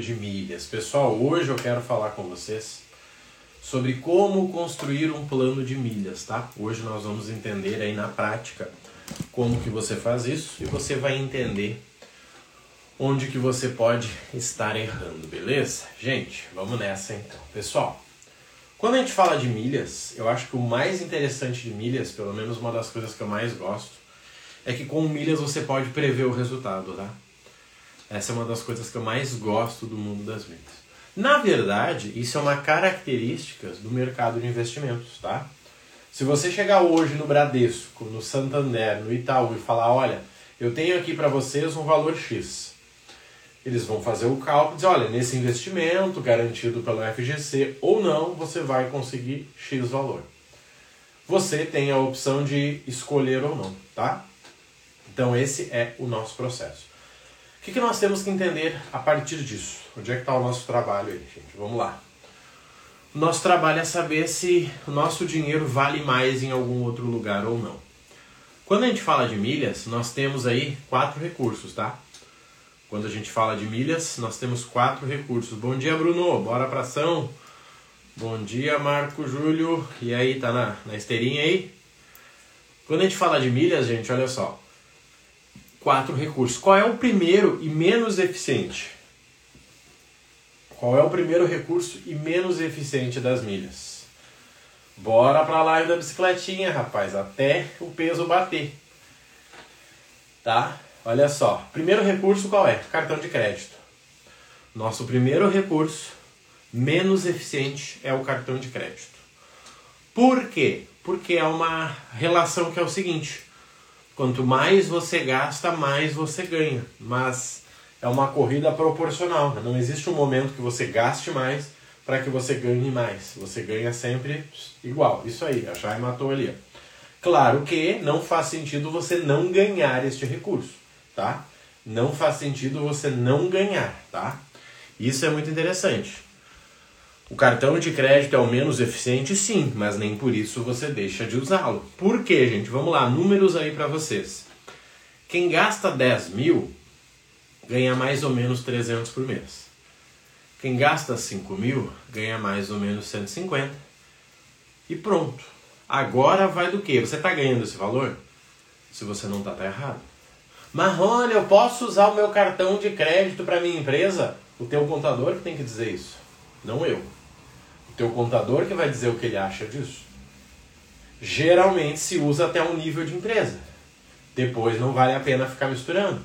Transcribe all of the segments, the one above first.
de milhas. Pessoal, hoje eu quero falar com vocês sobre como construir um plano de milhas, tá? Hoje nós vamos entender aí na prática como que você faz isso e você vai entender onde que você pode estar errando, beleza? Gente, vamos nessa então. Pessoal, quando a gente fala de milhas, eu acho que o mais interessante de milhas, pelo menos uma das coisas que eu mais gosto, é que com milhas você pode prever o resultado, tá? Essa é uma das coisas que eu mais gosto do mundo das milhas. Na verdade, isso é uma característica do mercado de investimentos, tá? Se você chegar hoje no Bradesco, no Santander, no Itaú e falar, olha, eu tenho aqui para vocês um valor X. Eles vão fazer o cálculo e dizer, olha, nesse investimento garantido pelo FGC ou não, você vai conseguir X valor. Você tem a opção de escolher ou não, tá? Então esse é o nosso processo. O que, que nós temos que entender a partir disso? Onde é que está o nosso trabalho aí, gente? Vamos lá. Nosso trabalho é saber se o nosso dinheiro vale mais em algum outro lugar ou não. Quando a gente fala de milhas, nós temos aí quatro recursos, tá? Quando a gente fala de milhas, nós temos quatro recursos. Bom dia, Bruno. Bora pra ação. Bom dia, Marco Júlio. E aí, tá na, na esteirinha aí? Quando a gente fala de milhas, gente, olha só quatro recursos. Qual é o primeiro e menos eficiente? Qual é o primeiro recurso e menos eficiente das milhas? Bora pra live da bicicletinha, rapaz, até o peso bater. Tá? Olha só. Primeiro recurso qual é? Cartão de crédito. Nosso primeiro recurso menos eficiente é o cartão de crédito. Por quê? Porque é uma relação que é o seguinte: Quanto mais você gasta, mais você ganha. Mas é uma corrida proporcional. Né? Não existe um momento que você gaste mais para que você ganhe mais. Você ganha sempre igual. Isso aí, a Chay matou ali. Claro que não faz sentido você não ganhar este recurso, tá? Não faz sentido você não ganhar, tá? Isso é muito interessante. O cartão de crédito é o menos eficiente, sim, mas nem por isso você deixa de usá-lo. Por quê, gente? Vamos lá, números aí para vocês. Quem gasta 10 mil ganha mais ou menos 300 por mês. Quem gasta 5 mil ganha mais ou menos 150. E pronto. Agora vai do que? Você está ganhando esse valor? Se você não está, tá errado. Marrone, eu posso usar o meu cartão de crédito para minha empresa? O teu contador que tem que dizer isso, não eu o teu contador que vai dizer o que ele acha disso. Geralmente se usa até um nível de empresa. Depois não vale a pena ficar misturando.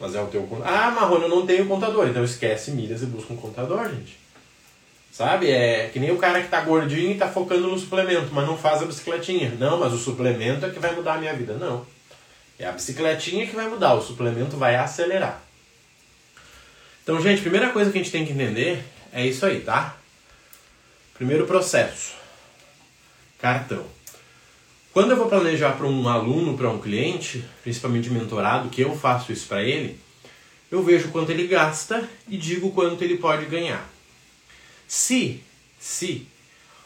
Mas é o teu contador. Ah, Marrone, eu não tenho contador. Então esquece milhas e busca um contador, gente. Sabe? É que nem o cara que tá gordinho e tá focando no suplemento, mas não faz a bicicletinha. Não, mas o suplemento é que vai mudar a minha vida. Não. É a bicicletinha que vai mudar, o suplemento vai acelerar. Então, gente, primeira coisa que a gente tem que entender é isso aí, tá? Primeiro processo: cartão. Quando eu vou planejar para um aluno, para um cliente, principalmente mentorado, que eu faço isso para ele, eu vejo quanto ele gasta e digo quanto ele pode ganhar. Se, se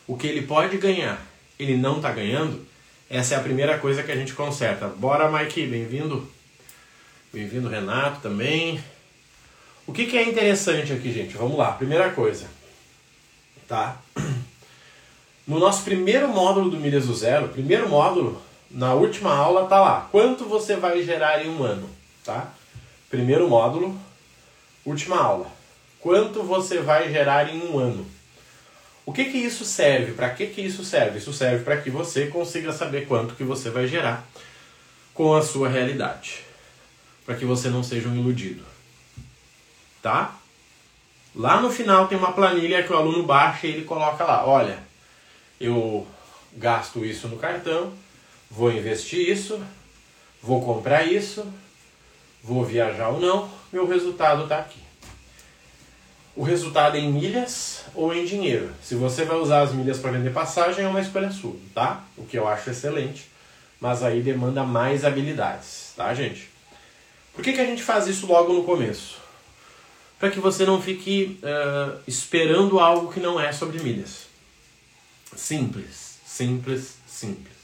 o que ele pode ganhar ele não está ganhando, essa é a primeira coisa que a gente conserta. Bora, Mike, bem-vindo. Bem-vindo, Renato, também. O que, que é interessante aqui, gente? Vamos lá. Primeira coisa, tá? No nosso primeiro módulo do Milhas do Zero, primeiro módulo, na última aula tá lá. Quanto você vai gerar em um ano, tá? Primeiro módulo, última aula. Quanto você vai gerar em um ano? O que que isso serve? Para que que isso serve? Isso serve para que você consiga saber quanto que você vai gerar com a sua realidade. Para que você não seja um iludido. Tá? Lá no final tem uma planilha que o aluno baixa e ele coloca lá, olha, eu gasto isso no cartão, vou investir isso, vou comprar isso, vou viajar ou não, meu resultado está aqui. O resultado é em milhas ou em dinheiro. Se você vai usar as milhas para vender passagem, é uma escolha sua, tá? O que eu acho excelente, mas aí demanda mais habilidades, tá, gente? Por que, que a gente faz isso logo no começo? Para que você não fique uh, esperando algo que não é sobre milhas. Simples, simples, simples.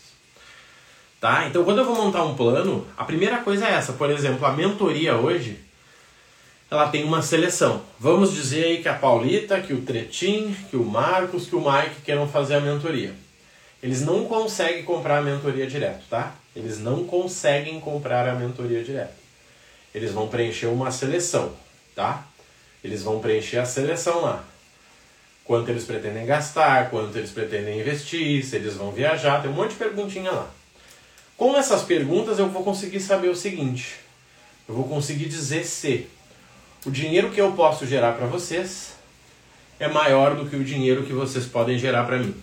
Tá? Então, quando eu vou montar um plano, a primeira coisa é essa. Por exemplo, a mentoria hoje, ela tem uma seleção. Vamos dizer aí que a Paulita, que o Tretin, que o Marcos, que o Mike queiram fazer a mentoria. Eles não conseguem comprar a mentoria direto, tá? Eles não conseguem comprar a mentoria direto. Eles vão preencher uma seleção, tá? Eles vão preencher a seleção lá. Quanto eles pretendem gastar, quanto eles pretendem investir, se eles vão viajar, tem um monte de perguntinha lá. Com essas perguntas eu vou conseguir saber o seguinte: eu vou conseguir dizer se o dinheiro que eu posso gerar para vocês é maior do que o dinheiro que vocês podem gerar para mim.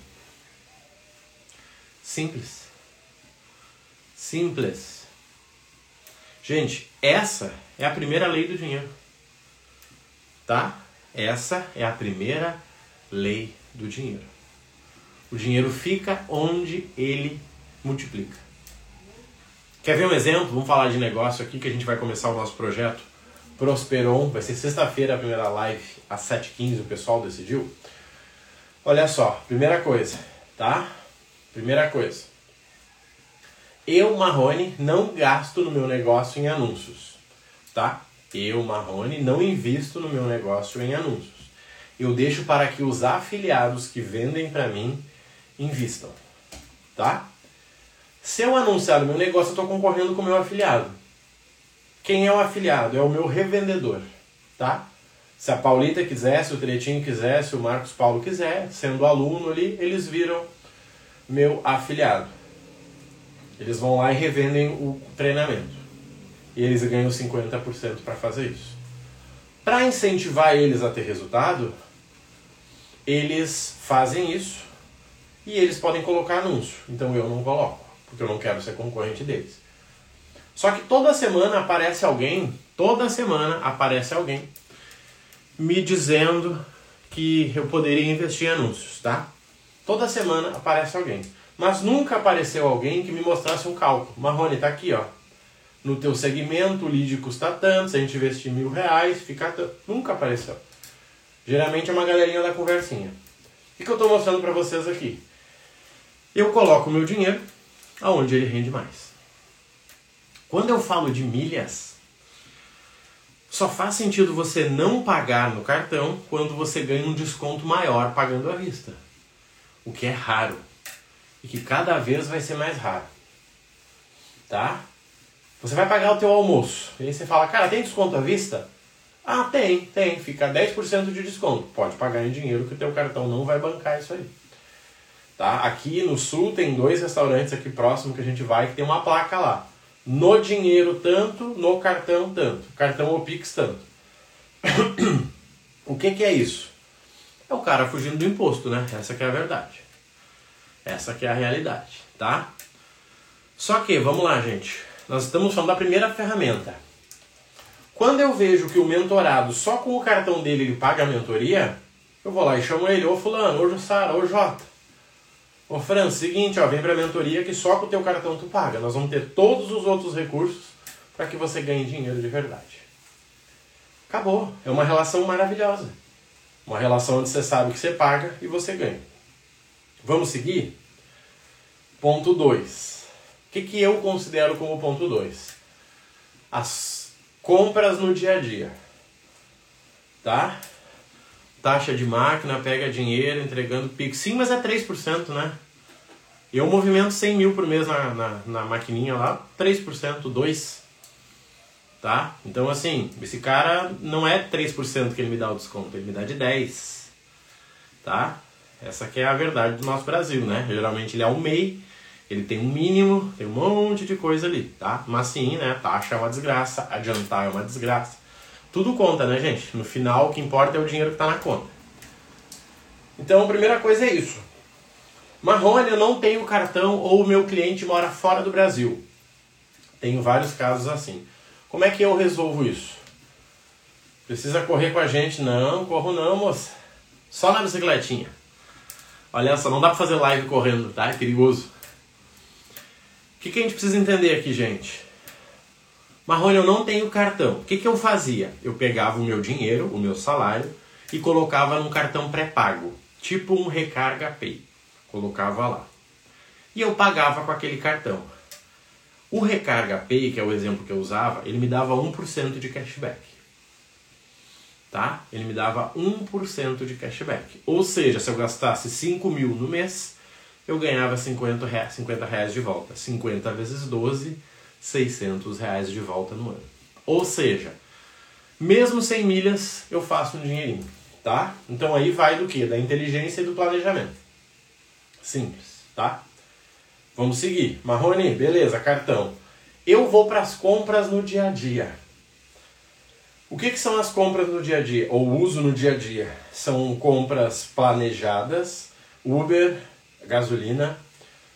Simples. Simples. Gente, essa é a primeira lei do dinheiro. Tá? Essa é a primeira lei do dinheiro. O dinheiro fica onde ele multiplica. Quer ver um exemplo? Vamos falar de negócio aqui que a gente vai começar o nosso projeto Prosperon. Vai ser sexta-feira a primeira live às 7h15, o pessoal decidiu. Olha só, primeira coisa, tá? Primeira coisa. Eu, Marrone, não gasto no meu negócio em anúncios, tá? Eu, Marrone, não invisto no meu negócio em anúncios. Eu deixo para que os afiliados que vendem para mim invistam, tá? Se eu anunciar o meu negócio, eu estou concorrendo com o meu afiliado. Quem é o afiliado? É o meu revendedor, tá? Se a Paulita quiser, se o Tretinho quiser, se o Marcos Paulo quiser, sendo aluno ali, eles viram meu afiliado. Eles vão lá e revendem o treinamento. E eles ganham 50% para fazer isso. Para incentivar eles a ter resultado, eles fazem isso e eles podem colocar anúncio. Então eu não coloco, porque eu não quero ser concorrente deles. Só que toda semana aparece alguém, toda semana aparece alguém me dizendo que eu poderia investir em anúncios, tá? Toda semana aparece alguém. Mas nunca apareceu alguém que me mostrasse um cálculo. Marrone, tá aqui, ó no teu segmento, o lead custa tanto, se a gente investir mil reais, fica tanto. Nunca apareceu. Geralmente é uma galerinha da conversinha. O que eu estou mostrando para vocês aqui? Eu coloco o meu dinheiro aonde ele rende mais. Quando eu falo de milhas, só faz sentido você não pagar no cartão quando você ganha um desconto maior pagando à vista. O que é raro. E que cada vez vai ser mais raro. Tá? Você vai pagar o teu almoço. E aí você fala, cara, tem desconto à vista? Ah, tem, tem. Fica 10% de desconto. Pode pagar em dinheiro que o teu cartão não vai bancar isso aí. Tá? Aqui no sul tem dois restaurantes aqui próximo que a gente vai que tem uma placa lá. No dinheiro tanto, no cartão tanto. Cartão ou Pix tanto. o que, que é isso? É o cara fugindo do imposto, né? Essa que é a verdade. Essa que é a realidade, tá? Só que, vamos lá, gente. Nós estamos falando da primeira ferramenta. Quando eu vejo que o mentorado, só com o cartão dele, ele paga a mentoria, eu vou lá e chamo ele, ô fulano, ô Jussara, ô Jota. Ô Fran, seguinte, ó, vem pra mentoria que só com o teu cartão tu paga. Nós vamos ter todos os outros recursos para que você ganhe dinheiro de verdade. Acabou. É uma relação maravilhosa. Uma relação onde você sabe que você paga e você ganha. Vamos seguir? Ponto 2. O que, que eu considero como ponto 2? As compras no dia a dia. Tá? Taxa de máquina, pega dinheiro, entregando Pix. Sim, mas é 3%, né? Eu movimento 100 mil por mês na, na, na maquininha lá, 3%, 2%. Tá? Então, assim, esse cara não é 3% que ele me dá o desconto, ele me dá de 10%. Tá? Essa que é a verdade do nosso Brasil, né? Geralmente ele é um MEI ele tem um mínimo, tem um monte de coisa ali, tá? Mas sim, né? Taxa é uma desgraça, adiantar é uma desgraça. Tudo conta, né, gente? No final, o que importa é o dinheiro que está na conta. Então, a primeira coisa é isso. Marrone, eu não tenho cartão ou o meu cliente mora fora do Brasil. Tenho vários casos assim. Como é que eu resolvo isso? Precisa correr com a gente? Não, corro não, moça. Só na bicicletinha. Olha só, não dá pra fazer live correndo, tá? É perigoso. O que, que a gente precisa entender aqui, gente? Marrone, eu não tenho cartão. O que, que eu fazia? Eu pegava o meu dinheiro, o meu salário, e colocava num cartão pré-pago, tipo um Recarga Pay. Colocava lá. E eu pagava com aquele cartão. O Recarga Pay, que é o exemplo que eu usava, ele me dava 1% de cashback. tá? Ele me dava 1% de cashback. Ou seja, se eu gastasse 5 mil no mês, eu ganhava 50 reais, 50 reais de volta. 50 vezes 12, 600 reais de volta no ano. Ou seja, mesmo sem milhas, eu faço um dinheirinho, tá? Então aí vai do que? Da inteligência e do planejamento. Simples, tá? Vamos seguir. Marrone, beleza, cartão. Eu vou para as compras no dia a dia. O que, que são as compras no dia a dia, ou uso no dia a dia? São compras planejadas, Uber, gasolina.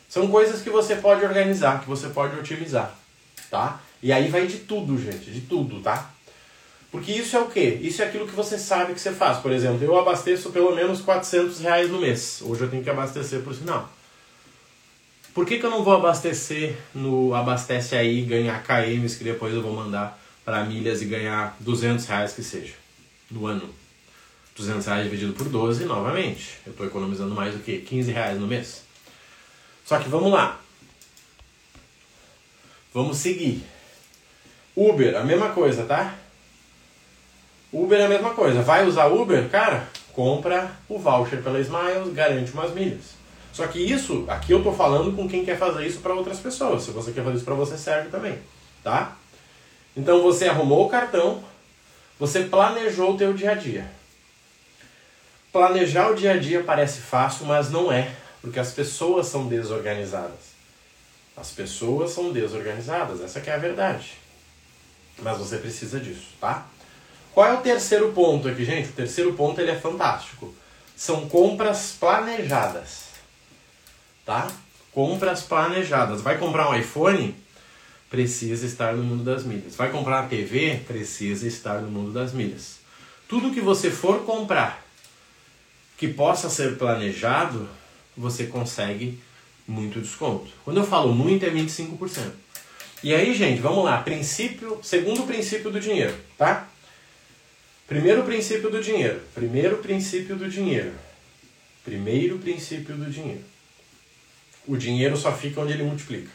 São coisas que você pode organizar, que você pode otimizar, tá? E aí vai de tudo, gente, de tudo, tá? Porque isso é o quê? Isso é aquilo que você sabe que você faz. Por exemplo, eu abasteço pelo menos 400 reais no mês. Hoje eu tenho que abastecer por sinal. Por que, que eu não vou abastecer no Abastece Aí, ganhar KMs que depois eu vou mandar para milhas e ganhar 200 reais que seja no ano. 200 reais dividido por 12, novamente. Eu estou economizando mais do que 15 reais no mês. Só que vamos lá. Vamos seguir. Uber, a mesma coisa, tá? Uber é a mesma coisa. Vai usar Uber? Cara, compra o voucher pela Smiles, garante umas milhas. Só que isso, aqui eu tô falando com quem quer fazer isso para outras pessoas. Se você quer fazer isso para você, serve também, tá? Então você arrumou o cartão, você planejou o teu dia a dia. Planejar o dia a dia parece fácil, mas não é, porque as pessoas são desorganizadas. As pessoas são desorganizadas, essa é a verdade. Mas você precisa disso, tá? Qual é o terceiro ponto aqui, gente? O terceiro ponto ele é fantástico. São compras planejadas. Tá? Compras planejadas. Vai comprar um iPhone? precisa estar no mundo das milhas. Vai comprar uma TV? Precisa estar no mundo das milhas. Tudo que você for comprar que possa ser planejado, você consegue muito desconto. Quando eu falo muito, é 25%. E aí, gente, vamos lá. Princípio, segundo princípio do dinheiro, tá? Primeiro princípio do dinheiro. Primeiro princípio do dinheiro. Primeiro princípio do dinheiro. O dinheiro só fica onde ele multiplica.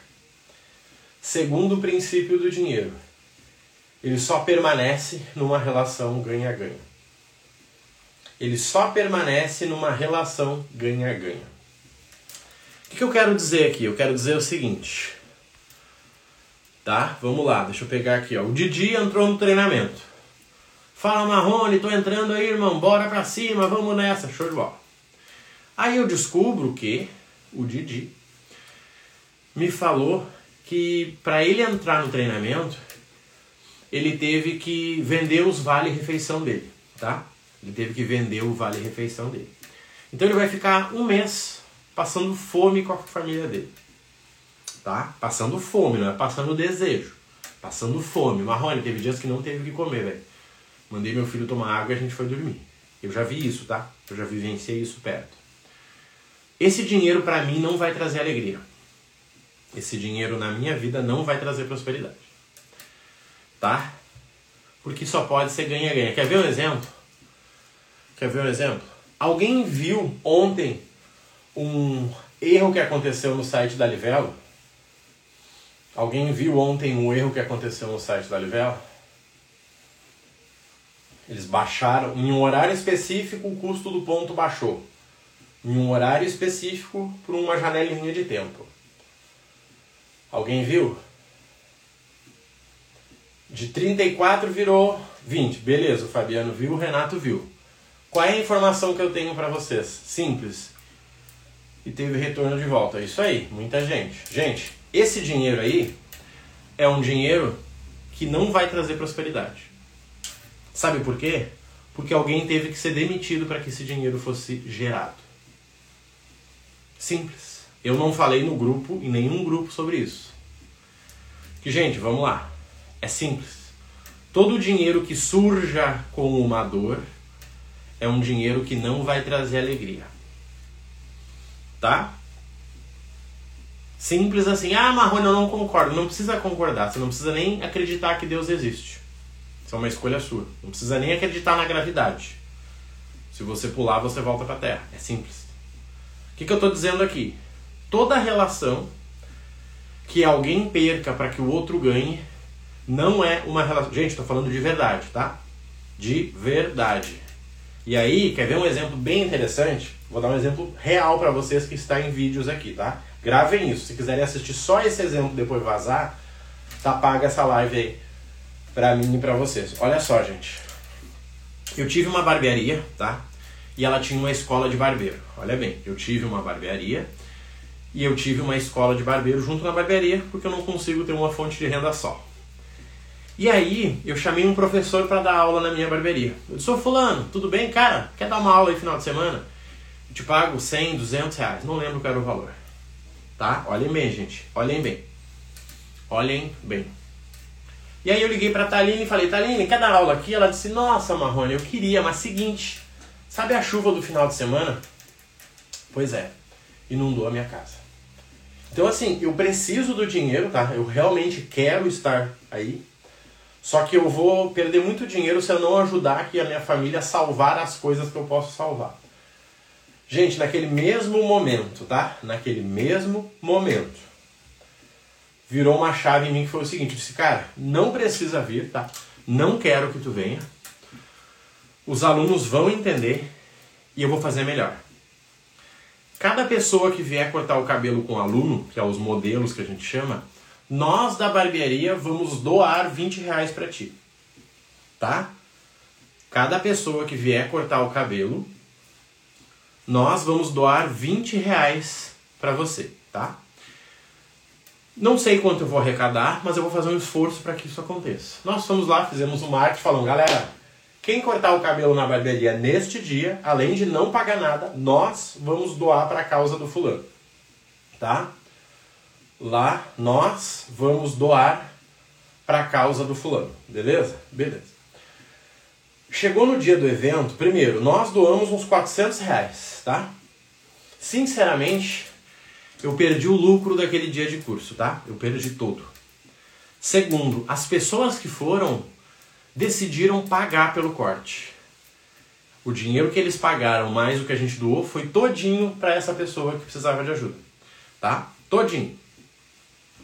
Segundo princípio do dinheiro, ele só permanece numa relação ganha-ganha. Ele só permanece numa relação ganha-ganha. O que, eu quero dizer aqui? Eu quero dizer o seguinte. Tá? Vamos lá, deixa eu pegar aqui. Ó. O Didi entrou no treinamento. Fala Marrone, tô entrando aí, irmão. Bora pra cima, vamos nessa. Show de bola. Aí eu descubro que o Didi me falou que para ele entrar no treinamento, ele teve que vender os vale-refeição dele, tá? Ele teve que vender o vale-refeição dele. Então ele vai ficar um mês passando fome com a família dele, tá? Passando fome, não é passando desejo. Passando fome. Marrone, teve dias que não teve o que comer, velho. Mandei meu filho tomar água e a gente foi dormir. Eu já vi isso, tá? Eu já vivenciei isso perto. Esse dinheiro para mim não vai trazer alegria esse dinheiro na minha vida não vai trazer prosperidade. Tá? Porque só pode ser ganha-ganha. Quer ver um exemplo? Quer ver um exemplo? Alguém viu ontem um erro que aconteceu no site da Livelo? Alguém viu ontem um erro que aconteceu no site da Livelo? Eles baixaram, em um horário específico, o custo do ponto baixou. Em um horário específico, por uma janelinha de tempo. Alguém viu? De 34 virou 20. Beleza, o Fabiano viu, o Renato viu. Qual é a informação que eu tenho para vocês? Simples. E teve retorno de volta. É isso aí, muita gente. Gente, esse dinheiro aí é um dinheiro que não vai trazer prosperidade. Sabe por quê? Porque alguém teve que ser demitido para que esse dinheiro fosse gerado. Simples. Eu não falei no grupo, em nenhum grupo sobre isso. Que, gente, vamos lá. É simples. Todo dinheiro que surja com uma dor é um dinheiro que não vai trazer alegria. Tá? Simples assim. Ah, Marrone, eu não concordo. Não precisa concordar. Você não precisa nem acreditar que Deus existe. Isso é uma escolha sua. Não precisa nem acreditar na gravidade. Se você pular, você volta para a Terra. É simples. O que, que eu estou dizendo aqui? toda relação que alguém perca para que o outro ganhe não é uma relação. Gente, estou falando de verdade, tá? De verdade. E aí, quer ver um exemplo bem interessante? Vou dar um exemplo real para vocês que está em vídeos aqui, tá? Gravem isso. Se quiserem assistir só esse exemplo depois vazar, tá paga essa live aí pra mim e pra vocês. Olha só, gente. Eu tive uma barbearia, tá? E ela tinha uma escola de barbeiro. Olha bem, eu tive uma barbearia e eu tive uma escola de barbeiro junto na barbearia, porque eu não consigo ter uma fonte de renda só. E aí, eu chamei um professor para dar aula na minha barbearia. Eu disse, ô fulano, tudo bem? Cara, quer dar uma aula aí final de semana? Eu te pago 100, 200 reais. Não lembro qual era o valor. Tá? Olhem bem, gente. Olhem bem. Olhem bem. E aí eu liguei pra Taline e falei, Taline, quer dar aula aqui? Ela disse, nossa, Marrone, eu queria, mas seguinte, sabe a chuva do final de semana? Pois é, inundou a minha casa. Então assim, eu preciso do dinheiro, tá? Eu realmente quero estar aí. Só que eu vou perder muito dinheiro se eu não ajudar aqui a minha família a salvar as coisas que eu posso salvar. Gente, naquele mesmo momento, tá? Naquele mesmo momento, virou uma chave em mim que foi o seguinte: eu disse, cara, não precisa vir, tá? Não quero que tu venha. Os alunos vão entender e eu vou fazer melhor. Cada pessoa que vier cortar o cabelo com o aluno, que é os modelos que a gente chama, nós da barbearia vamos doar 20 reais para ti. Tá? Cada pessoa que vier cortar o cabelo, nós vamos doar 20 reais para você, tá? Não sei quanto eu vou arrecadar, mas eu vou fazer um esforço para que isso aconteça. Nós fomos lá, fizemos um marketing falando, galera, quem cortar o cabelo na barbearia neste dia, além de não pagar nada, nós vamos doar para a causa do fulano. Tá? Lá nós vamos doar para a causa do fulano. Beleza? Beleza. Chegou no dia do evento, primeiro, nós doamos uns 400 reais, tá? Sinceramente, eu perdi o lucro daquele dia de curso, tá? Eu perdi todo. Segundo, as pessoas que foram decidiram pagar pelo corte. O dinheiro que eles pagaram mais o que a gente doou foi todinho para essa pessoa que precisava de ajuda, tá? Todinho.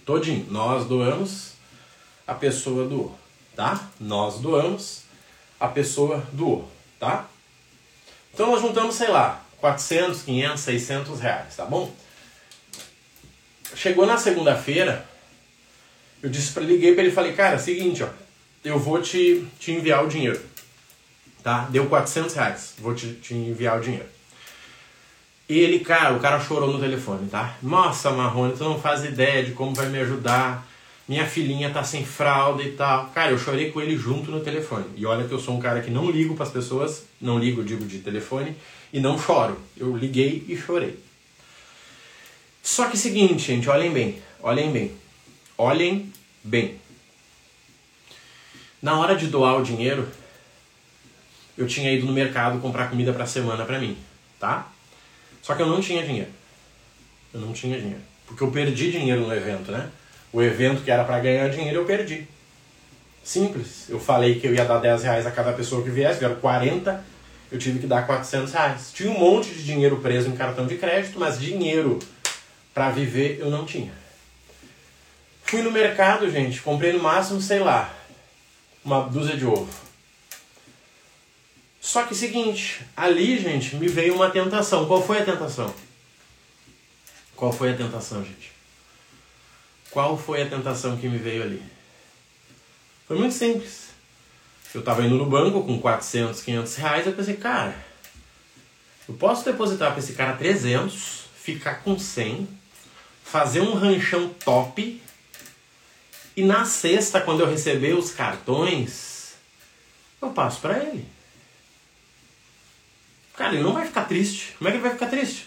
Todinho. Nós doamos, a pessoa doou, tá? Nós doamos, a pessoa doou, tá? Então nós juntamos, sei lá, 400, 500, 600 reais, tá bom? Chegou na segunda-feira, eu disse para liguei para ele e falei, cara, seguinte, ó, eu vou te, te enviar o dinheiro, tá? Deu 400 reais, vou te, te enviar o dinheiro. E ele, cara, o cara chorou no telefone, tá? Nossa, Marrone, tu não faz ideia de como vai me ajudar. Minha filhinha tá sem fralda e tal. Cara, eu chorei com ele junto no telefone. E olha que eu sou um cara que não ligo para as pessoas, não ligo, digo, de telefone, e não choro. Eu liguei e chorei. Só que seguinte, gente, olhem bem, olhem bem, olhem bem. Na hora de doar o dinheiro, eu tinha ido no mercado comprar comida para semana para mim, tá? Só que eu não tinha dinheiro. Eu não tinha dinheiro, porque eu perdi dinheiro no evento, né? O evento que era para ganhar dinheiro eu perdi. Simples. Eu falei que eu ia dar 10 reais a cada pessoa que viesse, vieram 40, eu tive que dar 400 reais. Tinha um monte de dinheiro preso em cartão de crédito, mas dinheiro para viver eu não tinha. Fui no mercado, gente, comprei no máximo, sei lá, uma dúzia de ovo. Só que seguinte, ali, gente, me veio uma tentação. Qual foi a tentação? Qual foi a tentação, gente? Qual foi a tentação que me veio ali? Foi muito simples. Eu estava indo no banco com 400, 500 reais, eu pensei, cara, eu posso depositar para esse cara 300, ficar com 100, fazer um ranchão top. E na sexta, quando eu receber os cartões, eu passo para ele. Cara, ele não vai ficar triste. Como é que ele vai ficar triste?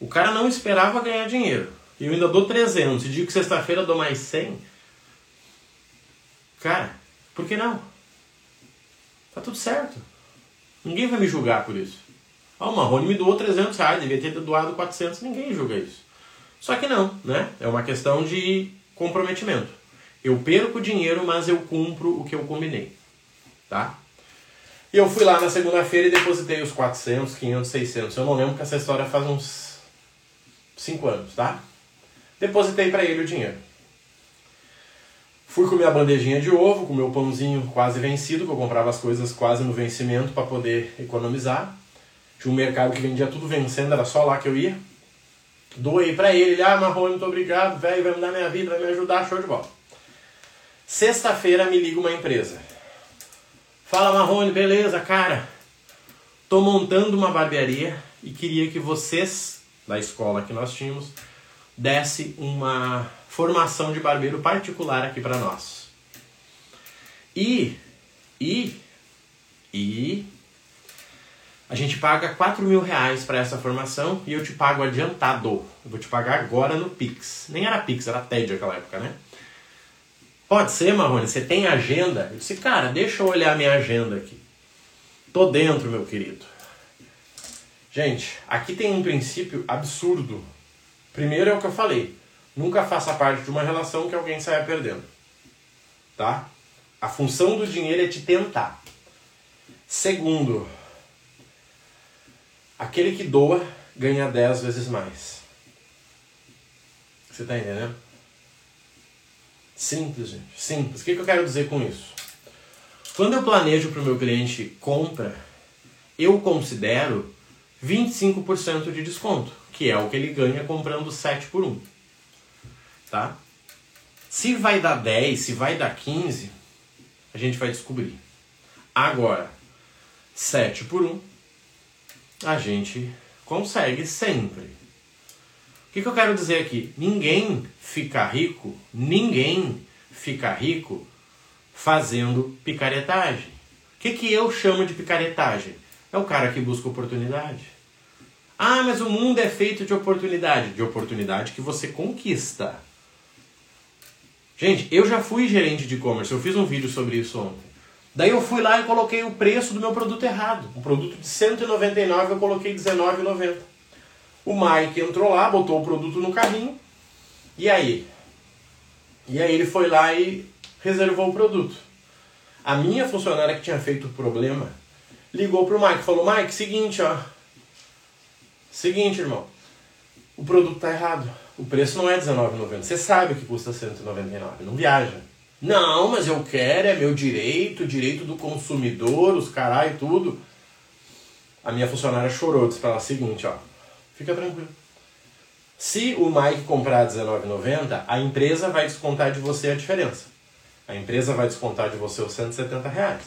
O cara não esperava ganhar dinheiro. E eu ainda dou 300 e digo que sexta-feira dou mais 100. Cara, por que não? Tá tudo certo. Ninguém vai me julgar por isso. Ah, o Marrone me doou 300 reais, devia ter doado 400, ninguém julga isso. Só que não, né? É uma questão de comprometimento. Eu perco dinheiro, mas eu cumpro o que eu combinei, tá? E eu fui lá na segunda-feira e depositei os 400, 500, 600. Eu não lembro que essa história faz uns 5 anos, tá? Depositei para ele o dinheiro. Fui com minha bandejinha de ovo, com meu pãozinho quase vencido, que eu comprava as coisas quase no vencimento para poder economizar. Tinha um mercado que vendia tudo vencendo, era só lá que eu ia. Doei para ele, ele, ah, Marrone, muito obrigado, velho, vai mudar minha vida, vai me ajudar, show de bola. Sexta-feira me liga uma empresa. Fala Marrone, beleza, cara? Tô montando uma barbearia e queria que vocês, da escola que nós tínhamos, desse uma formação de barbeiro particular aqui para nós. E, e, e a gente paga 4 mil reais para essa formação e eu te pago adiantado. Eu vou te pagar agora no Pix. Nem era Pix, era TED naquela época, né? Pode ser, Marrone, você tem agenda? Eu disse, cara, deixa eu olhar minha agenda aqui. Tô dentro, meu querido. Gente, aqui tem um princípio absurdo. Primeiro é o que eu falei. Nunca faça parte de uma relação que alguém saia perdendo. Tá? A função do dinheiro é te tentar. Segundo, aquele que doa ganha 10 vezes mais. Você tá entendendo? Simples, gente. Simples. O que, eu quero dizer com isso? Quando eu planejo para o meu cliente compra, eu considero 25% de desconto, que é o que ele ganha comprando 7 por 1. Tá? Se vai dar 10, se vai dar 15, a gente vai descobrir. Agora, 7 por 1, a gente consegue sempre que, que eu quero dizer aqui? Ninguém fica rico, ninguém fica rico fazendo picaretagem. O que, que eu chamo de picaretagem? É o cara que busca oportunidade. Ah, mas o mundo é feito de oportunidade. De oportunidade que você conquista. Gente, eu já fui gerente de e-commerce, eu fiz um vídeo sobre isso ontem. Daí eu fui lá e coloquei o preço do meu produto errado. Um produto de 199 eu coloquei R$19,90. O Mike entrou lá, botou o produto no carrinho. E aí? E aí ele foi lá e reservou o produto. A minha funcionária que tinha feito o problema ligou pro Mike e falou: Mike, seguinte, ó. Seguinte, irmão. O produto tá errado. O preço não é R$19,90. Você sabe que custa 199. Não viaja. Não, mas eu quero, é meu direito, direito do consumidor, os caralho, tudo. A minha funcionária chorou, disse pra ela: seguinte, ó. Fica tranquilo. Se o Mike comprar R$19,90, a empresa vai descontar de você a diferença. A empresa vai descontar de você os 170 reais.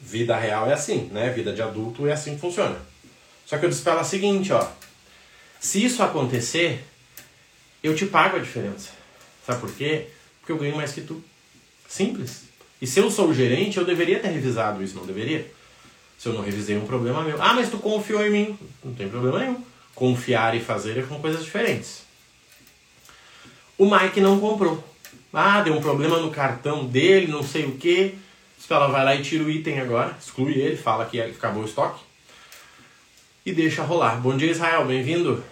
Vida real é assim, né? Vida de adulto é assim que funciona. Só que eu disse para ela o seguinte, ó. Se isso acontecer, eu te pago a diferença. Sabe por quê? Porque eu ganho mais que tu. Simples. E se eu sou o gerente, eu deveria ter revisado isso, não deveria? Se eu não revisei, um problema meu. Ah, mas tu confiou em mim. Não tem problema nenhum. Confiar e fazer são coisas diferentes. O Mike não comprou. Ah, deu um problema no cartão dele, não sei o que. Ela vai lá e tira o item agora, exclui ele, fala que acabou o estoque. E deixa rolar. Bom dia, Israel, bem-vindo.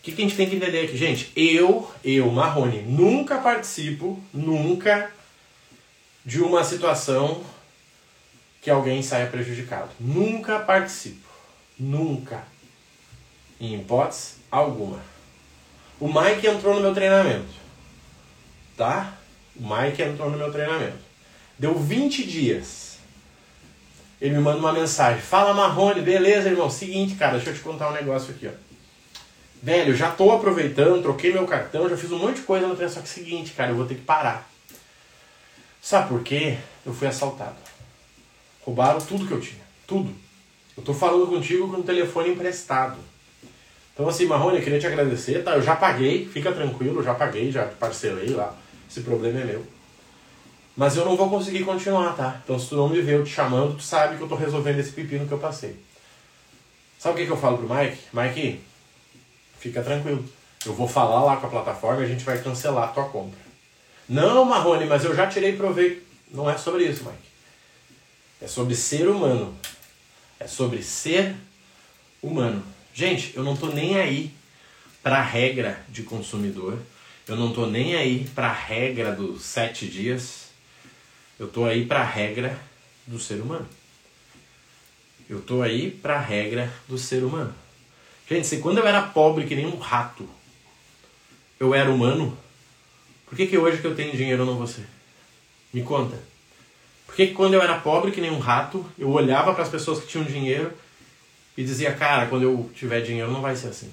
O que, que a gente tem que entender aqui, gente? Eu, eu, Marrone, nunca participo, nunca, de uma situação que alguém saia prejudicado. Nunca participo. Nunca. Em hipótese alguma. O Mike entrou no meu treinamento. Tá? O Mike entrou no meu treinamento. Deu 20 dias. Ele me manda uma mensagem. Fala Marrone, beleza, irmão? Seguinte, cara, deixa eu te contar um negócio aqui, ó. Velho, já tô aproveitando, troquei meu cartão, já fiz um monte de coisa no treinamento. Só que é seguinte, cara, eu vou ter que parar. Sabe por quê? Eu fui assaltado. Roubaram tudo que eu tinha. Tudo. Eu tô falando contigo com o telefone emprestado. Então assim, Marrone, eu queria te agradecer, tá? Eu já paguei, fica tranquilo, já paguei, já parcelei lá. Esse problema é meu. Mas eu não vou conseguir continuar, tá? Então se tu não me vê eu te chamando, tu sabe que eu tô resolvendo esse pepino que eu passei. Sabe o que, que eu falo pro Mike? Mike, fica tranquilo. Eu vou falar lá com a plataforma e a gente vai cancelar a tua compra. Não, Marrone, mas eu já tirei proveito. Não é sobre isso, Mike. É sobre ser humano. É sobre ser humano. Gente, eu não tô nem aí para a regra de consumidor. Eu não tô nem aí para a regra dos sete dias. Eu tô aí para a regra do ser humano. Eu tô aí para a regra do ser humano. Gente, se quando eu era pobre que nem um rato, eu era humano, Por que, que hoje que eu tenho dinheiro eu não vou ser? Me conta. Que quando eu era pobre que nem um rato, eu olhava para as pessoas que tinham dinheiro e dizia, cara, quando eu tiver dinheiro não vai ser assim.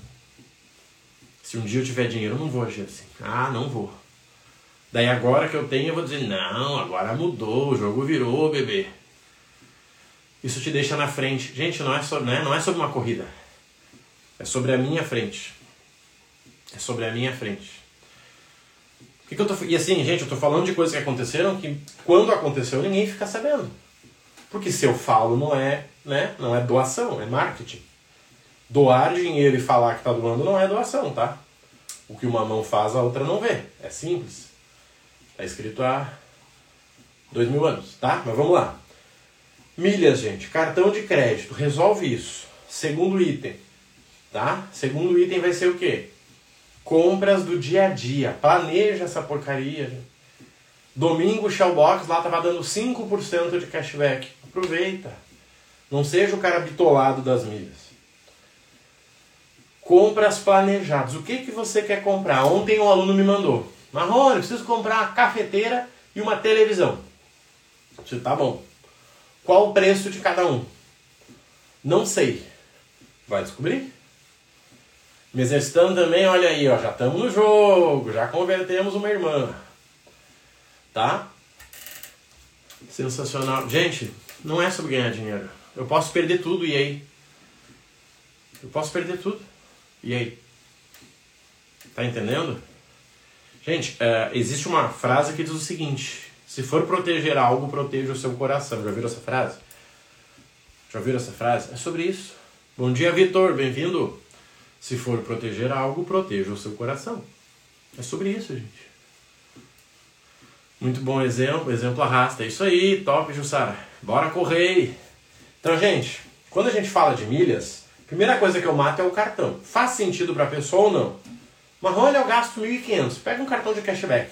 Se um dia eu tiver dinheiro, eu não vou agir assim. Ah, não vou. Daí agora que eu tenho, eu vou dizer, não, agora mudou, o jogo virou, bebê. Isso te deixa na frente. Gente, não é, sobre, né? não é sobre uma corrida. É sobre a minha frente. É sobre a minha frente. Eu tô, e assim, gente, eu tô falando de coisas que aconteceram que quando aconteceu ninguém fica sabendo. Porque se eu falo não é, né, não é doação, é marketing. Doar dinheiro e falar que tá doando não é doação, tá? O que uma mão faz, a outra não vê. É simples. Tá escrito há dois mil anos, tá? Mas vamos lá. Milhas, gente. Cartão de crédito. Resolve isso. Segundo item. Tá? Segundo item vai ser o quê? Compras do dia a dia. Planeja essa porcaria. Gente. Domingo, Shellbox lá tava dando 5% de cashback. Aproveita. Não seja o cara bitolado das milhas. Compras planejadas. O que, que você quer comprar? Ontem um aluno me mandou. Marrone, preciso comprar uma cafeteira e uma televisão. Você tá bom. Qual o preço de cada um? Não sei. Vai descobrir. Me exercitando também, olha aí, ó, já estamos no jogo, já convertemos uma irmã. Tá? Sensacional. Gente, não é sobre ganhar dinheiro. Eu posso perder tudo, e aí? Eu posso perder tudo. E aí? Tá entendendo? Gente, é, existe uma frase que diz o seguinte: se for proteger algo, proteja o seu coração. Já viram essa frase? Já viram essa frase? É sobre isso. Bom dia, Vitor, bem-vindo. Se for proteger algo, proteja o seu coração. É sobre isso, gente. Muito bom exemplo, exemplo arrasta. É isso aí, top, Jussara. Bora correr. Então, gente, quando a gente fala de milhas, a primeira coisa que eu mato é o cartão. Faz sentido para a pessoa ou não? Olha, eu gasto 1.500. Pega um cartão de cashback.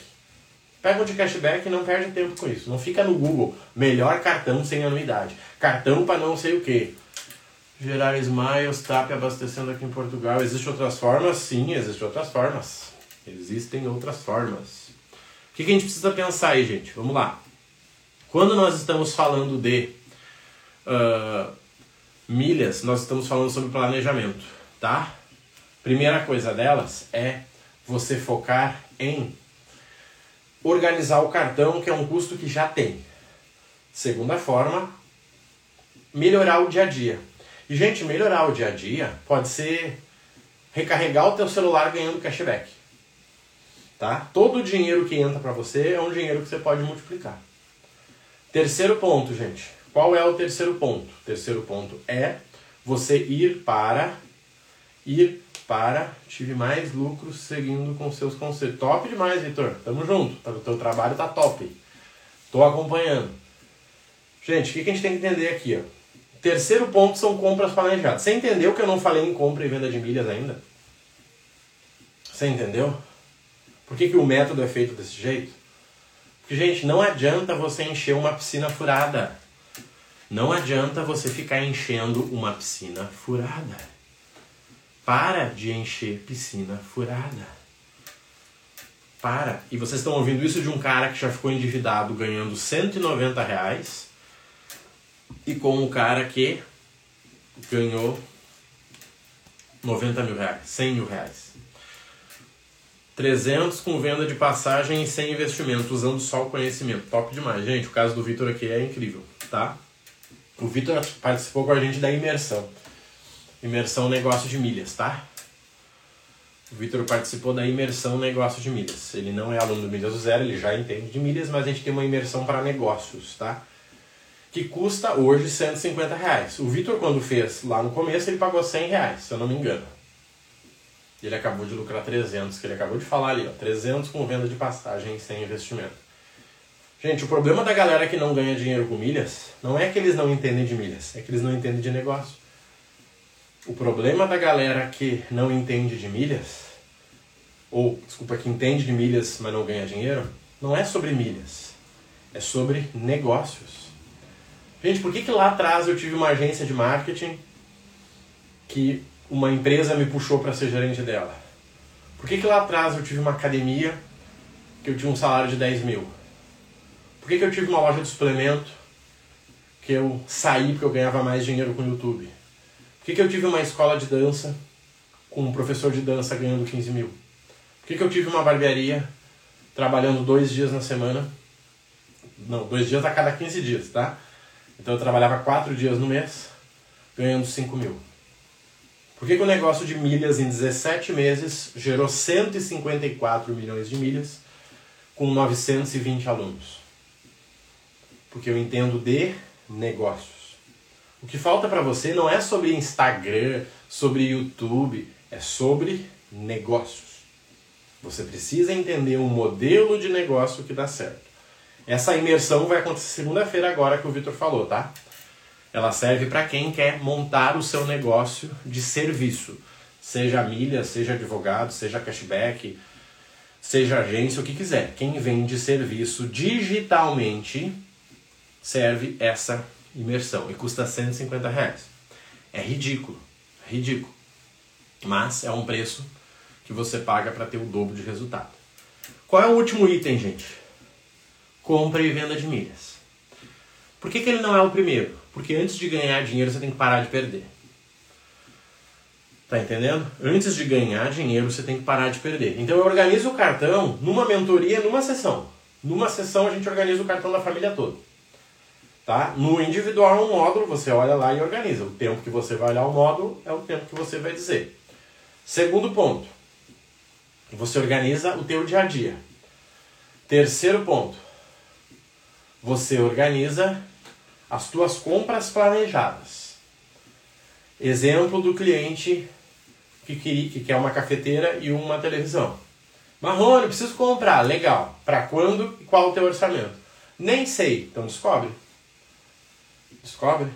Pega um de cashback e não perde tempo com isso. Não fica no Google, melhor cartão sem anuidade. Cartão para não sei o que. Gerar smiles, TAP abastecendo aqui em Portugal. Existem outras formas? Sim, existem outras formas. Existem outras formas. O que, que a gente precisa pensar aí, gente? Vamos lá. Quando nós estamos falando de uh, milhas, nós estamos falando sobre planejamento, tá? Primeira coisa delas é você focar em organizar o cartão, que é um custo que já tem. Segunda forma, melhorar o dia a dia. E, gente, melhorar o dia a dia pode ser recarregar o teu celular ganhando cashback. Tá? Todo o dinheiro que entra para você é um dinheiro que você pode multiplicar. Terceiro ponto, gente. Qual é o terceiro ponto? O terceiro ponto é você ir para ir para tive mais lucros seguindo com seus conselhos. Top demais, Vitor. Tamo junto. O teu trabalho tá top. Tô acompanhando. Gente, o que a gente tem que entender aqui? Ó? Terceiro ponto são compras planejadas. Você entendeu que eu não falei em compra e venda de milhas ainda? Você entendeu? Por que, que o método é feito desse jeito? Porque, gente, não adianta você encher uma piscina furada. Não adianta você ficar enchendo uma piscina furada. Para de encher piscina furada. Para. E vocês estão ouvindo isso de um cara que já ficou endividado ganhando 190 reais e com um cara que ganhou 90 mil reais, 100 mil reais. 300 com venda de passagem e sem investimento, usando só o conhecimento. Top demais. Gente, o caso do Vitor aqui é incrível, tá? O Vitor participou com a gente da imersão. Imersão Negócio de Milhas, tá? O Vitor participou da imersão Negócio de Milhas. Ele não é aluno do Milhas do Zero, ele já entende de milhas, mas a gente tem uma imersão para negócios, tá? Que custa hoje 150 reais. O Vitor, quando fez lá no começo, ele pagou 100 reais, se eu não me engano. Ele acabou de lucrar 300, que ele acabou de falar ali, ó. 300 com venda de passagem sem investimento. Gente, o problema da galera que não ganha dinheiro com milhas não é que eles não entendem de milhas, é que eles não entendem de negócio. O problema da galera que não entende de milhas, ou, desculpa, que entende de milhas, mas não ganha dinheiro, não é sobre milhas, é sobre negócios. Gente, por que, que lá atrás eu tive uma agência de marketing que uma empresa me puxou para ser gerente dela? Por que, que lá atrás eu tive uma academia que eu tinha um salário de 10 mil? Por que, que eu tive uma loja de suplemento que eu saí porque eu ganhava mais dinheiro com o YouTube? Por que, que eu tive uma escola de dança com um professor de dança ganhando 15 mil? Por que, que eu tive uma barbearia trabalhando dois dias na semana? Não, dois dias a cada 15 dias, tá? Então eu trabalhava quatro dias no mês, ganhando 5 mil. Por que, que o negócio de milhas em 17 meses gerou 154 milhões de milhas com 920 alunos? Porque eu entendo de negócios. O que falta para você não é sobre Instagram, sobre YouTube, é sobre negócios. Você precisa entender um modelo de negócio que dá certo. Essa imersão vai acontecer segunda-feira agora que o Vitor falou, tá? Ela serve para quem quer montar o seu negócio de serviço, seja milha, seja advogado, seja cashback, seja agência, o que quiser. Quem vende serviço digitalmente serve essa imersão e custa 150 reais. É ridículo, é ridículo. Mas é um preço que você paga para ter o dobro de resultado. Qual é o último item, gente? Compra e venda de milhas. Por que, que ele não é o primeiro? Porque antes de ganhar dinheiro você tem que parar de perder. Tá entendendo? Antes de ganhar dinheiro você tem que parar de perder. Então eu organizo o cartão numa mentoria, numa sessão. Numa sessão a gente organiza o cartão da família toda. Tá? No individual, um módulo, você olha lá e organiza. O tempo que você vai olhar o módulo é o tempo que você vai dizer. Segundo ponto, você organiza o teu dia a dia. Terceiro ponto, você organiza as tuas compras planejadas. Exemplo do cliente que, que quer uma cafeteira e uma televisão. Marrone, preciso comprar. Legal. Para quando e qual o teu orçamento? Nem sei. Então descobre. Descobre.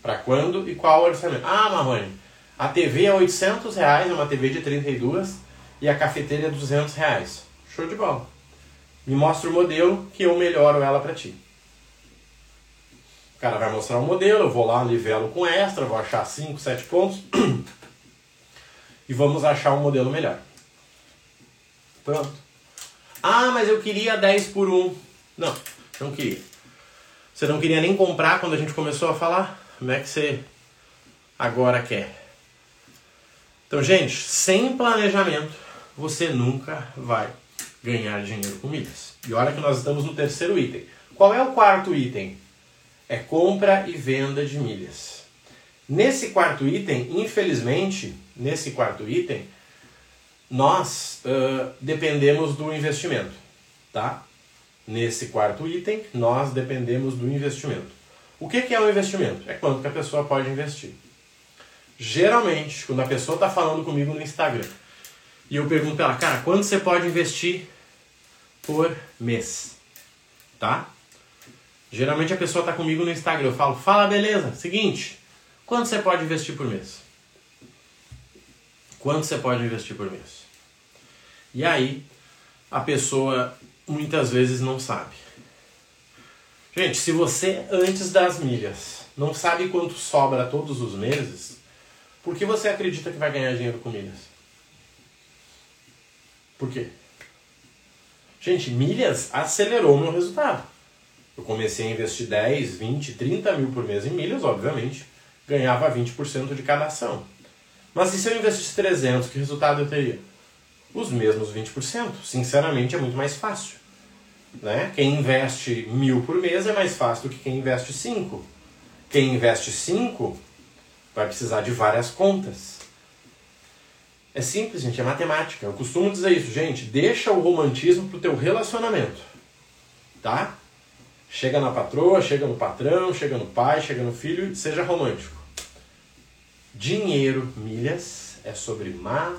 Para quando e qual o orçamento? Ah, Marrone, a TV é 800 reais, é uma TV de 32 e a cafeteira é 200 reais. Show de bola. Me mostra o modelo que eu melhoro ela para ti. O cara vai mostrar o modelo, eu vou lá, nivelo com extra, vou achar 5, 7 pontos e vamos achar um modelo melhor. Pronto. Ah, mas eu queria 10 por 1. Não, não queria. Você não queria nem comprar quando a gente começou a falar? Como é que você agora quer? Então, gente, sem planejamento, você nunca vai ganhar dinheiro com milhas. E olha que nós estamos no terceiro item. Qual é o quarto item? É compra e venda de milhas. Nesse quarto item, infelizmente, nesse quarto item, nós uh, dependemos do investimento, tá? Nesse quarto item, nós dependemos do investimento. O que, que é o investimento? É quanto que a pessoa pode investir. Geralmente, quando a pessoa está falando comigo no Instagram e eu pergunto para ela, cara, quanto você pode investir por mês? Tá? Geralmente a pessoa está comigo no Instagram, eu falo, fala beleza, seguinte, quanto você pode investir por mês? Quanto você pode investir por mês? E aí, a pessoa muitas vezes não sabe. Gente, se você antes das milhas não sabe quanto sobra todos os meses, por que você acredita que vai ganhar dinheiro com milhas? Por quê? Gente, milhas acelerou o meu resultado. Eu comecei a investir 10, 20, 30 mil por mês em milhas, obviamente, ganhava 20% de cada ação. Mas e se eu investisse 300, que resultado eu teria? Os mesmos 20%. Sinceramente, é muito mais fácil. Né? Quem investe mil por mês é mais fácil do que quem investe 5. Quem investe 5 vai precisar de várias contas. É simples, gente, é matemática. Eu costumo dizer isso, gente, deixa o romantismo pro teu relacionamento. Tá? Chega na patroa, chega no patrão, chega no pai, chega no filho, seja romântico. Dinheiro, milhas, é sobre matemática.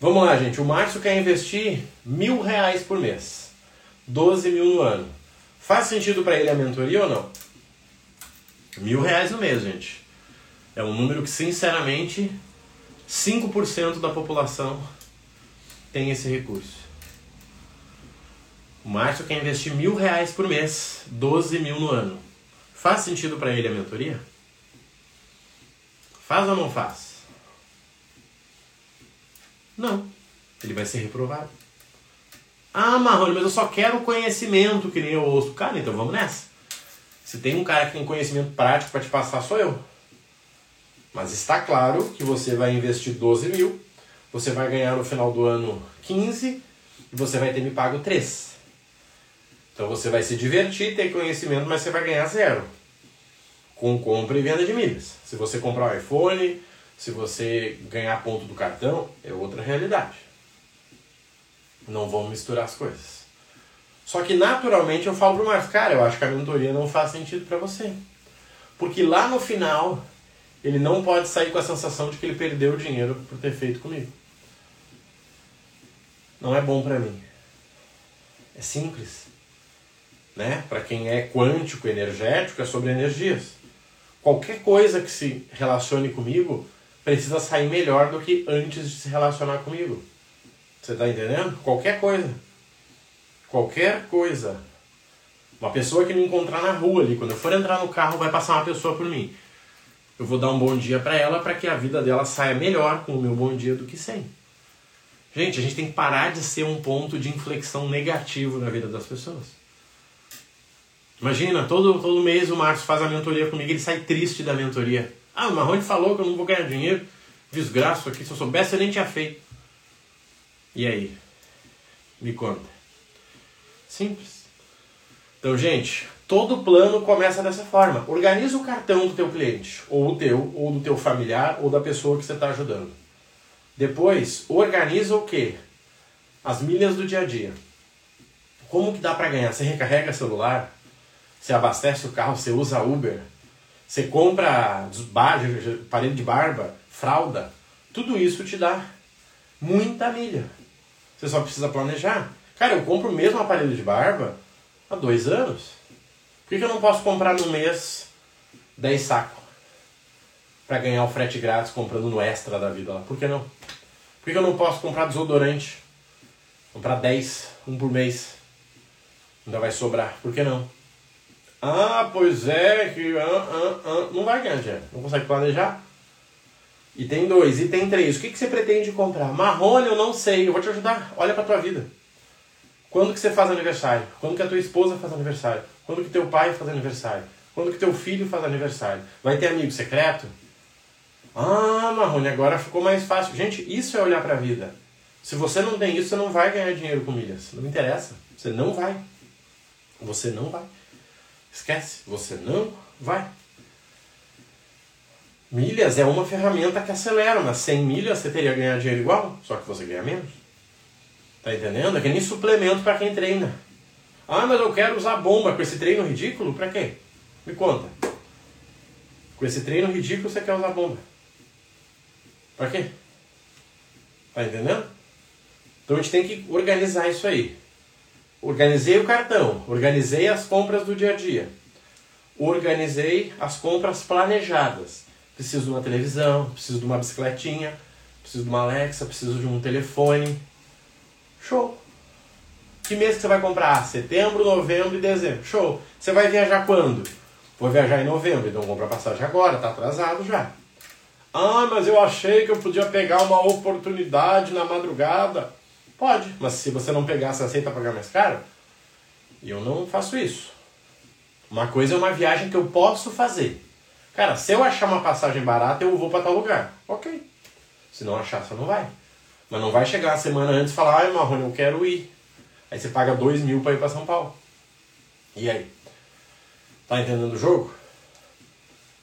Vamos lá, gente. O Márcio quer investir mil reais por mês. 12 mil no ano. Faz sentido para ele a mentoria ou não? Mil reais no mês, gente. É um número que, sinceramente, 5% da população tem esse recurso. O Márcio quer investir mil reais por mês, 12 mil no ano. Faz sentido para ele a mentoria? Faz ou não faz? Não. ele vai ser reprovado. Ah, Marrone, mas eu só quero conhecimento, que nem eu ouço. Cara, então vamos nessa. Se tem um cara que tem conhecimento prático para te passar, sou eu. Mas está claro que você vai investir 12 mil, você vai ganhar no final do ano 15 e você vai ter me pago 3. Então você vai se divertir, ter conhecimento, mas você vai ganhar zero. Com compra e venda de milhas. Se você comprar um iPhone, se você ganhar ponto do cartão, é outra realidade. Não vamos misturar as coisas. Só que naturalmente eu falo pro Marcos, cara, eu acho que a mentoria não faz sentido para você. Porque lá no final, ele não pode sair com a sensação de que ele perdeu o dinheiro por ter feito comigo. Não é bom para mim. É simples. Né? Para quem é quântico, energético, é sobre energias. Qualquer coisa que se relacione comigo precisa sair melhor do que antes de se relacionar comigo. Você está entendendo? Qualquer coisa. Qualquer coisa. Uma pessoa que me encontrar na rua ali, quando eu for entrar no carro, vai passar uma pessoa por mim. Eu vou dar um bom dia para ela para que a vida dela saia melhor com o meu bom dia do que sem. Gente, a gente tem que parar de ser um ponto de inflexão negativo na vida das pessoas. Imagina, todo, todo mês o Marcos faz a mentoria comigo, ele sai triste da mentoria. Ah, o Marrone falou que eu não vou ganhar dinheiro. Desgraço aqui, se eu soubesse eu nem tinha feito. E aí? Me conta. Simples. Então, gente, todo plano começa dessa forma. Organiza o cartão do teu cliente, ou o teu, ou do teu familiar, ou da pessoa que você está ajudando. Depois, organiza o quê? As milhas do dia a dia. Como que dá para ganhar? Você recarrega celular, você abastece o carro, você usa Uber, você compra parede de barba, fralda, tudo isso te dá muita milha. Você só precisa planejar. Cara, eu compro o mesmo aparelho de barba há dois anos. Por que, que eu não posso comprar no mês 10 sacos? Para ganhar o frete grátis comprando no extra da vida lá. Por que não? Por que, que eu não posso comprar desodorante? Comprar 10, um por mês. Ainda vai sobrar. Por que não? Ah, pois é, que. Ah, ah, ah. Não vai ganhar dinheiro. Não consegue planejar. E tem dois. E tem três. O que, que você pretende comprar? Marrone, eu não sei. Eu vou te ajudar. Olha pra tua vida. Quando que você faz aniversário? Quando que a tua esposa faz aniversário? Quando que teu pai faz aniversário? Quando que teu filho faz aniversário? Vai ter amigo secreto? Ah, Marrone, agora ficou mais fácil. Gente, isso é olhar para a vida. Se você não tem isso, você não vai ganhar dinheiro com milhas. Não interessa. Você não vai. Você não vai. Esquece, você não vai. Milhas é uma ferramenta que acelera, mas sem milhas você teria ganhar dinheiro igual, só que você ganha menos. Tá entendendo? É que nem suplemento para quem treina. Ah, mas eu quero usar bomba com esse treino ridículo? Para quê? Me conta. Com esse treino ridículo você quer usar bomba. Para quê? Tá entendendo? Então a gente tem que organizar isso aí. Organizei o cartão, organizei as compras do dia a dia, organizei as compras planejadas. Preciso de uma televisão, preciso de uma bicicletinha, preciso de uma Alexa, preciso de um telefone. Show! Que mês que você vai comprar? Setembro, novembro e dezembro. Show! Você vai viajar quando? Vou viajar em novembro, então compra passagem agora, tá atrasado já. Ah, mas eu achei que eu podia pegar uma oportunidade na madrugada. Pode, mas se você não pegar, você aceita pagar mais caro? Eu não faço isso. Uma coisa é uma viagem que eu posso fazer. Cara, se eu achar uma passagem barata, eu vou para tal lugar. Ok. Se não achar, você não vai. Mas não vai chegar a semana antes e falar, ai Marrone, eu quero ir. Aí você paga dois mil para ir para São Paulo. E aí? Tá entendendo o jogo?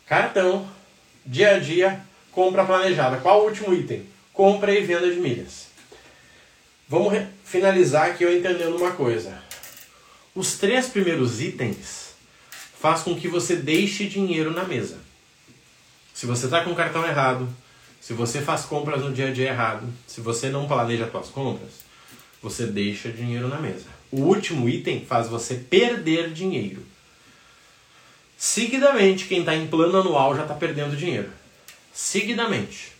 Cartão, dia a dia, compra planejada. Qual o último item? Compra e venda de milhas. Vamos finalizar aqui eu entendendo uma coisa. Os três primeiros itens faz com que você deixe dinheiro na mesa. Se você está com o cartão errado, se você faz compras no dia a dia errado, se você não planeja suas compras, você deixa dinheiro na mesa. O último item faz você perder dinheiro. Seguidamente, quem está em plano anual já está perdendo dinheiro. Seguidamente.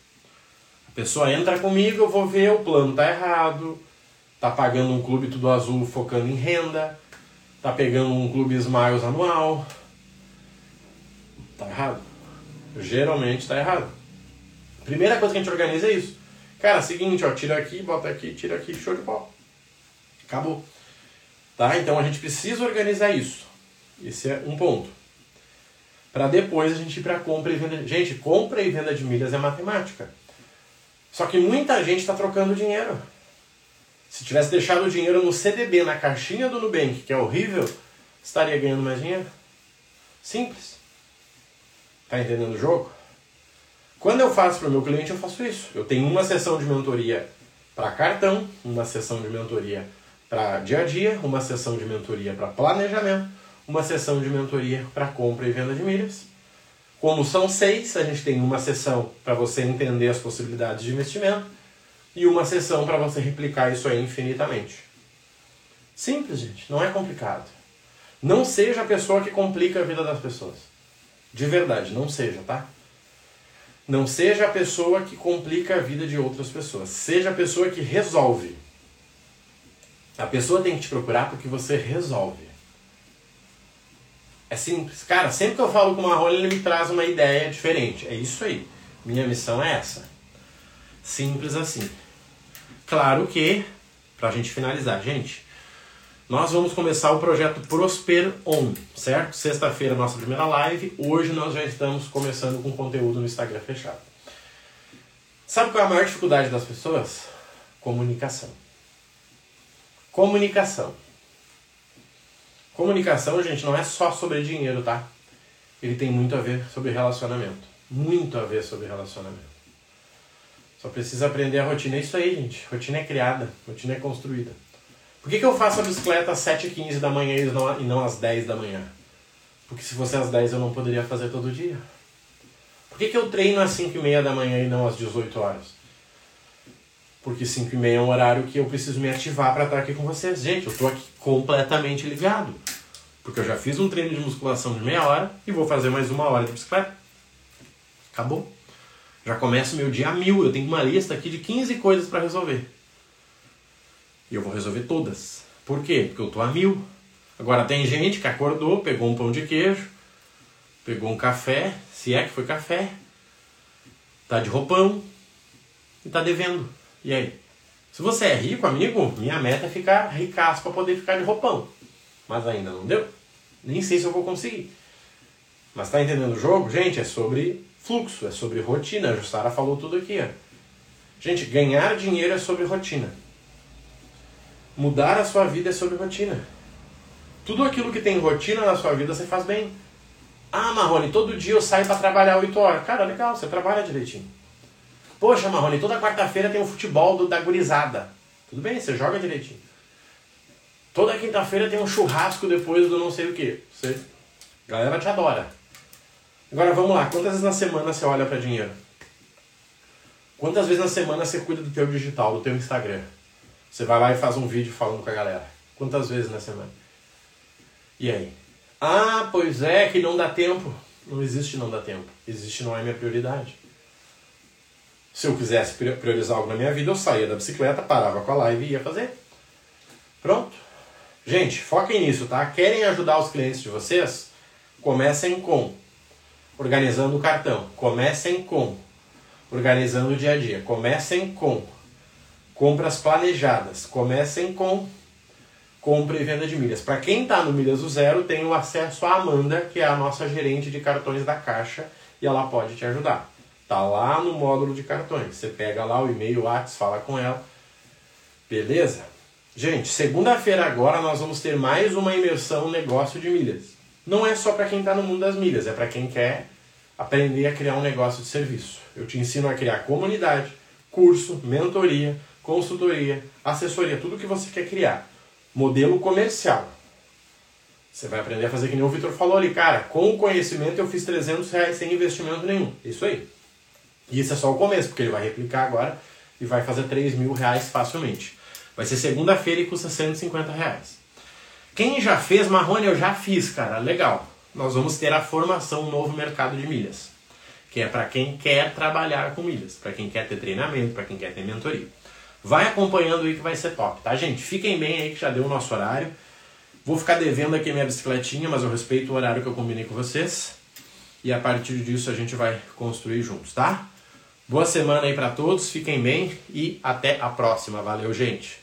A pessoa entra comigo, eu vou ver, o plano tá errado, tá pagando um clube tudo azul focando em renda, tá pegando um clube Smiles anual. Tá errado. Geralmente tá errado. Primeira coisa que a gente organiza é isso. Cara, seguinte, ó, tira aqui, bota aqui, tira aqui, show de bola. Acabou. Tá? Então a gente precisa organizar isso. Esse é um ponto. Para depois a gente ir para compra e venda. Gente, compra e venda de milhas é matemática. Só que muita gente está trocando dinheiro. Se tivesse deixado o dinheiro no CDB, na caixinha do Nubank, que é horrível, estaria ganhando mais dinheiro. Simples. Tá entendendo o jogo? Quando eu faço para o meu cliente, eu faço isso. Eu tenho uma sessão de mentoria para cartão, uma sessão de mentoria para dia a dia, uma sessão de mentoria para planejamento, uma sessão de mentoria para compra e venda de milhas. Como são seis, a gente tem uma sessão para você entender as possibilidades de investimento e uma sessão para você replicar isso aí infinitamente. Simples, gente, não é complicado. Não seja a pessoa que complica a vida das pessoas. De verdade, não seja, tá? Não seja a pessoa que complica a vida de outras pessoas. Seja a pessoa que resolve. A pessoa tem que te procurar porque você resolve. É simples. Cara, sempre que eu falo com o Marrone, ele me traz uma ideia diferente. É isso aí. Minha missão é essa. Simples assim. Claro que, pra gente finalizar, gente, nós vamos começar o projeto Prosper On, certo? Sexta-feira, nossa primeira live. Hoje nós já estamos começando com conteúdo no Instagram fechado. Sabe qual é a maior dificuldade das pessoas? Comunicação. Comunicação. Comunicação, gente, não é só sobre dinheiro, tá? Ele tem muito a ver sobre relacionamento. Muito a ver sobre relacionamento. Só precisa aprender a rotina. É isso aí, gente. Rotina é criada, rotina é construída. Por que, que eu faço a bicicleta às 7h15 da manhã e não, e não às 10 da manhã? Porque se fosse às 10 eu não poderia fazer todo dia. Por que, que eu treino às 5h30 da manhã e não às 18 horas? Porque 5 e meia é um horário que eu preciso me ativar para estar aqui com vocês. Gente, eu estou aqui completamente ligado. Porque eu já fiz um treino de musculação de meia hora e vou fazer mais uma hora de bicicleta. Acabou. Já começo meu dia a mil. Eu tenho uma lista aqui de 15 coisas para resolver. E eu vou resolver todas. Por quê? Porque eu tô a mil. Agora tem gente que acordou, pegou um pão de queijo, pegou um café, se é que foi café, tá de roupão e tá devendo. E aí? Se você é rico, amigo, minha meta é ficar ricaço para poder ficar de roupão. Mas ainda não deu. Nem sei se eu vou conseguir. Mas tá entendendo o jogo? Gente, é sobre fluxo, é sobre rotina. A Jussara falou tudo aqui. Ó. Gente, ganhar dinheiro é sobre rotina. Mudar a sua vida é sobre rotina. Tudo aquilo que tem rotina na sua vida você faz bem. Ah, Marrone, todo dia eu saio para trabalhar 8 horas. Cara, legal, você trabalha direitinho. Poxa, Marrone, toda quarta-feira tem o um futebol do, da gurizada. Tudo bem, você joga direitinho. Toda quinta-feira tem um churrasco depois do não sei o que. Você, a galera te adora. Agora vamos lá, quantas vezes na semana você olha para dinheiro? Quantas vezes na semana você cuida do teu digital, do teu Instagram? Você vai lá e faz um vídeo falando com a galera. Quantas vezes na semana? E aí? Ah, pois é, que não dá tempo. Não existe não dá tempo. Existe não é minha prioridade. Se eu quisesse priorizar algo na minha vida, eu saía da bicicleta, parava com a live e ia fazer. Pronto. Gente, foquem nisso, tá? Querem ajudar os clientes de vocês? Comecem com organizando o cartão. Comecem com organizando o dia a dia. Comecem com compras planejadas. Comecem com compra e venda de milhas. Para quem está no Milhas do Zero, tem o acesso à Amanda, que é a nossa gerente de cartões da Caixa, e ela pode te ajudar. Tá lá no módulo de cartões. Você pega lá o e-mail, o WhatsApp, fala com ela. Beleza? Gente, segunda-feira agora nós vamos ter mais uma imersão negócio de milhas. Não é só para quem está no mundo das milhas, é para quem quer aprender a criar um negócio de serviço. Eu te ensino a criar comunidade, curso, mentoria, consultoria, assessoria, tudo que você quer criar. Modelo comercial. Você vai aprender a fazer que nem o Vitor falou ali, cara, com o conhecimento eu fiz 300 reais sem investimento nenhum. Isso aí. E isso é só o começo, porque ele vai replicar agora e vai fazer 3 mil reais facilmente. Vai ser segunda-feira e custa 150 reais. Quem já fez Marrone, eu já fiz, cara. Legal. Nós vamos ter a formação Novo Mercado de Milhas, que é para quem quer trabalhar com milhas, para quem quer ter treinamento, para quem quer ter mentoria. Vai acompanhando aí que vai ser top, tá, gente? Fiquem bem aí que já deu o nosso horário. Vou ficar devendo aqui minha bicicletinha, mas eu respeito o horário que eu combinei com vocês. E a partir disso a gente vai construir juntos, tá? Boa semana aí para todos, fiquem bem e até a próxima. Valeu, gente.